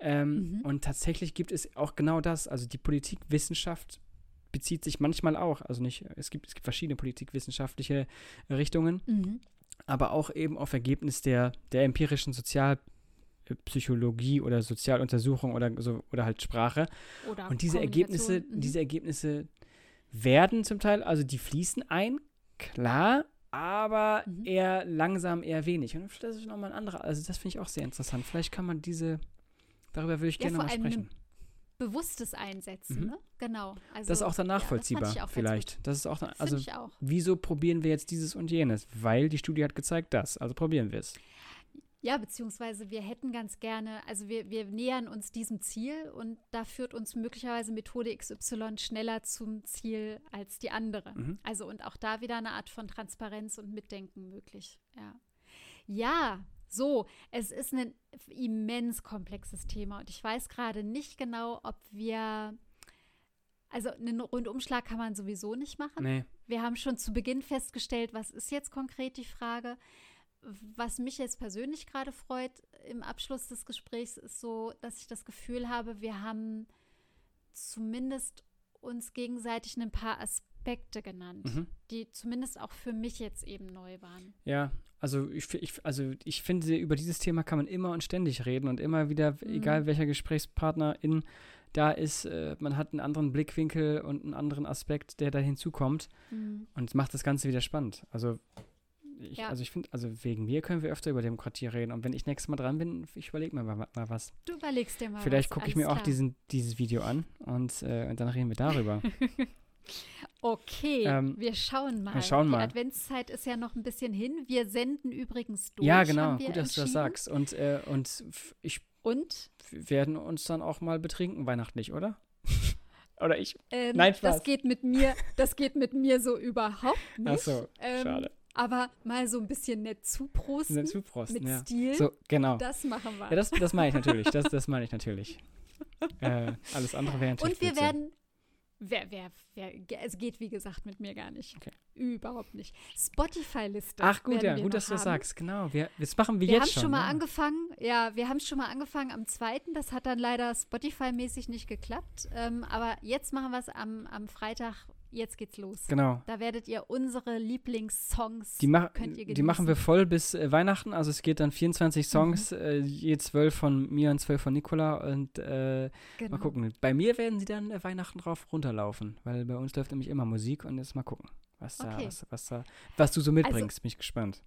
Ähm, Mhm. Und tatsächlich gibt es auch genau das. Also die Politikwissenschaft bezieht sich manchmal auch, also nicht, es gibt, es gibt verschiedene politikwissenschaftliche Richtungen, Mhm. aber auch eben auf Ergebnis der, der empirischen Sozialpsychologie oder Sozialuntersuchung oder so oder halt Sprache. Oder Und diese Ergebnisse. Mhm. diese Ergebnisse werden zum Teil, also die fließen ein, klar, aber Mhm. eher langsam, eher wenig. Und das ist nochmal ein anderer, also das finde ich auch sehr interessant. Vielleicht kann man diese, darüber würde ich Ja, gerne mal sprechen. bewusstes Einsetzen, Mhm. ne? Genau. Also, Das ist auch dann ja, das nachvollziehbar, auch ganz vielleicht. Das ist auch dann, also ich auch. wieso probieren wir jetzt dieses und jenes? Weil die Studie hat gezeigt das, also probieren wir es. Ja, beziehungsweise wir hätten ganz gerne, also wir, wir nähern uns diesem Ziel und da führt uns möglicherweise Methode XY schneller zum Ziel als die andere. Mhm. Also und auch da wieder eine Art von Transparenz und Mitdenken möglich. Ja. Ja, so, es ist ein immens komplexes Thema und ich weiß gerade nicht genau, ob wir, also einen Rundumschlag kann man sowieso nicht machen. Nee. Wir haben schon zu Beginn festgestellt, was ist jetzt konkret die Frage. Was mich jetzt persönlich gerade freut im Abschluss des Gesprächs ist so, dass ich das Gefühl habe, wir haben zumindest uns gegenseitig ein paar Aspekte genannt, Mhm. die zumindest auch für mich jetzt eben neu waren. Ja, also ich, ich, also ich finde, über dieses Thema kann man immer und ständig reden und immer wieder, Mhm. egal welcher Gesprächspartnerin da ist, äh, man hat einen anderen Blickwinkel und einen anderen Aspekt, der da hinzukommt und es macht das Ganze wieder spannend. Also ich, Ja. also ich finde, also wegen mir können wir öfter über Demokratie reden und wenn ich nächstes Mal dran bin, ich überlege mir mal, mal was. Du überlegst dir mal. Vielleicht gucke ich mir auch klar. diesen, dieses Video an und, äh, und dann reden wir darüber. Okay, Ähm, wir schauen mal. schauen Die mal. Adventszeit ist ja noch ein bisschen hin. Wir senden übrigens durch. ja, genau, wir gut, dass du das sagst. Und, äh, und ich Und wir werden uns dann auch mal betrinken weihnachtlich, oder? oder ich. ähm, Nein, Spaß. das geht mit mir, das geht mit mir so überhaupt nicht. Ach so, Ähm, schade. Aber mal so ein bisschen nett zuprosten Sind zuprosten, mit ja. Stil. So, genau. Das machen wir. Ja, das, das meine ich natürlich. Das, das meine ich natürlich. äh, alles andere wäre natürlich Und wir werden. Wer, wer, wer, es geht wie gesagt mit mir gar nicht. Okay. Überhaupt nicht. Spotify-Liste. Ach gut, ja, wir gut, dass du das haben. sagst. Genau. Wir, das machen wir, Wir haben jetzt schon, schon. mal ja. angefangen, ja, wir haben schon mal angefangen am zweiten. Das hat dann leider Spotify-mäßig nicht geklappt. Ähm, aber jetzt machen wir es am, am Freitag. Jetzt geht's los. Genau. Da werdet ihr unsere Lieblingssongs Die, mach, könnt ihr die machen wir genießen. voll bis äh, Weihnachten. Also es geht dann 24 Songs, Mhm. äh, je zwölf von mir und zwölf von Nicola. Und äh, genau. mal gucken. Bei mir werden sie dann äh, Weihnachten drauf runterlaufen, weil bei uns läuft nämlich immer Musik und jetzt mal gucken, was da, Okay. was, was da, was du so mitbringst. Bin ich gespannt.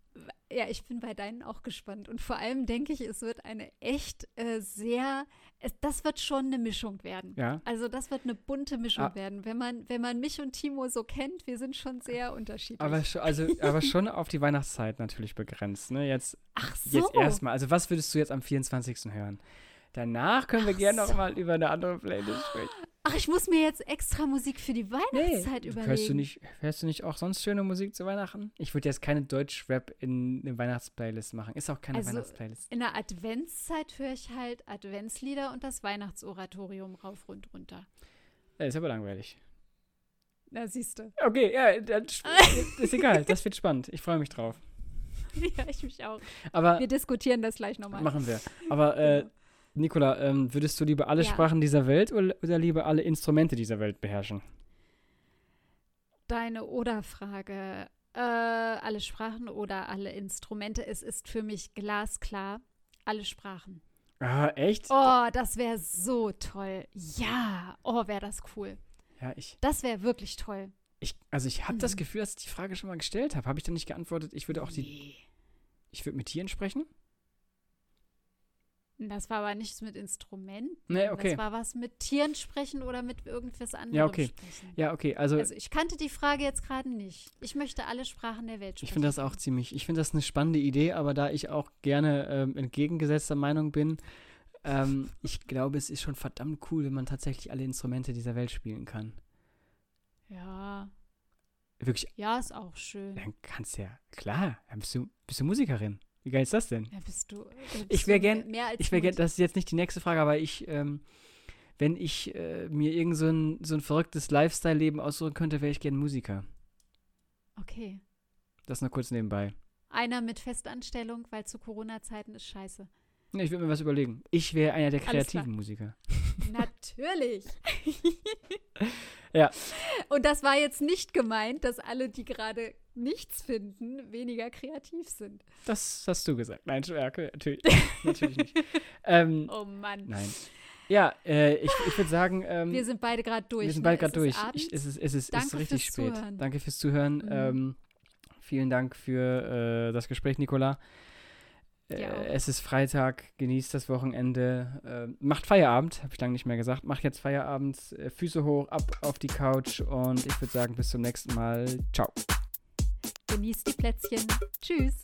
Ja, ich bin bei deinen auch gespannt. Und vor allem denke ich, es wird eine echt äh, sehr, es, das wird schon eine Mischung werden. Ja. Also das wird eine bunte Mischung Ah. werden. Wenn man, wenn man mich und Timo so kennt, wir sind schon sehr unterschiedlich. Aber, also, aber schon auf die Weihnachtszeit natürlich begrenzt. Ne? Jetzt, Ach so. jetzt erstmal. Also was würdest du jetzt am 24. hören? Danach können wir Ach gerne so. noch mal über eine andere Playlist sprechen. Ach, ich muss mir jetzt extra Musik für die Weihnachtszeit nee, überlegen. Hörst du, nicht, hörst du nicht auch sonst schöne Musik zu Weihnachten? Ich würde jetzt keine Deutsch-Rap in eine Weihnachtsplaylist machen. Ist auch keine Also, Weihnachtsplaylist. In der Adventszeit höre ich halt Adventslieder und das Weihnachtsoratorium rauf und runter. Äh, ist aber langweilig. Na, siehst du. Okay, ja, dann sp- ist egal. Das wird spannend. Ich freue mich drauf. ja, ich mich auch. Aber Wir diskutieren das gleich nochmal. machen wir. Aber äh, Genau. Nicola, ähm, würdest du lieber alle Ja. Sprachen dieser Welt oder, oder lieber alle Instrumente dieser Welt beherrschen? Deine Oder-Frage. Äh, alle Sprachen oder alle Instrumente. Es ist für mich glasklar. Alle Sprachen. Ah, echt? Oh, das wäre so toll. Ja. Oh, wäre das cool. Ja, ich, Das wäre wirklich toll. ich also ich habe das Mhm. Gefühl, dass ich die Frage schon mal gestellt habe. Habe ich dann nicht geantwortet? Ich würde auch die, Nee. ich würde mit Tieren sprechen? Das war aber nichts mit Instrumenten. Nee, okay. Das war was mit Tieren sprechen oder mit irgendwas anderem Ja, okay. sprechen. Ja, okay. Also, Also ich kannte die Frage jetzt gerade nicht. Ich möchte alle Sprachen der Welt sprechen. ich finde das auch ziemlich, ich finde das eine spannende Idee, aber da ich auch gerne ähm, entgegengesetzter Meinung bin, ähm, ich glaube, es ist schon verdammt cool, wenn man tatsächlich alle Instrumente dieser Welt spielen kann. Ja, Wirklich, ja, ist auch schön. dann kannst du ja, klar, bist du, bist du Musikerin. Wie geil ist das denn? Ja, bist du. Ich bist wär so gern- mehr- als Ich wäre gut. das ist jetzt nicht die nächste Frage, aber ich, ähm, wenn ich äh, mir irgend so ein, so ein verrücktes Lifestyle-Leben aussuchen könnte, wäre ich gern Musiker. Okay. Das nur kurz nebenbei. Einer mit Festanstellung, weil zu Corona-Zeiten ist scheiße. Nee, Ich würde mir was überlegen. Ich wäre einer der kreativen Musiker. Natürlich. Ja. Und das war jetzt nicht gemeint, dass alle, die gerade nichts finden, weniger kreativ sind. Das hast du gesagt. Nein, Stärke, natürlich, natürlich nicht. Ähm, Oh Mann. nein. Ja, äh, ich, ich würde sagen, ähm, Wir sind beide gerade durch. wir sind ne? beide Es gerade durch. Ich, es ist, es ist, es ist Danke richtig fürs spät. Zuhören. Danke fürs Zuhören. Mhm. Ähm, vielen Dank für äh, das Gespräch, Nicola. Äh, es ist Freitag, genießt das Wochenende. Äh, macht Feierabend, habe ich lange nicht mehr gesagt. Macht jetzt Feierabend, äh, Füße hoch, ab auf die Couch und ich würde sagen, bis zum nächsten Mal. Ciao. Genießt die Plätzchen. Tschüss.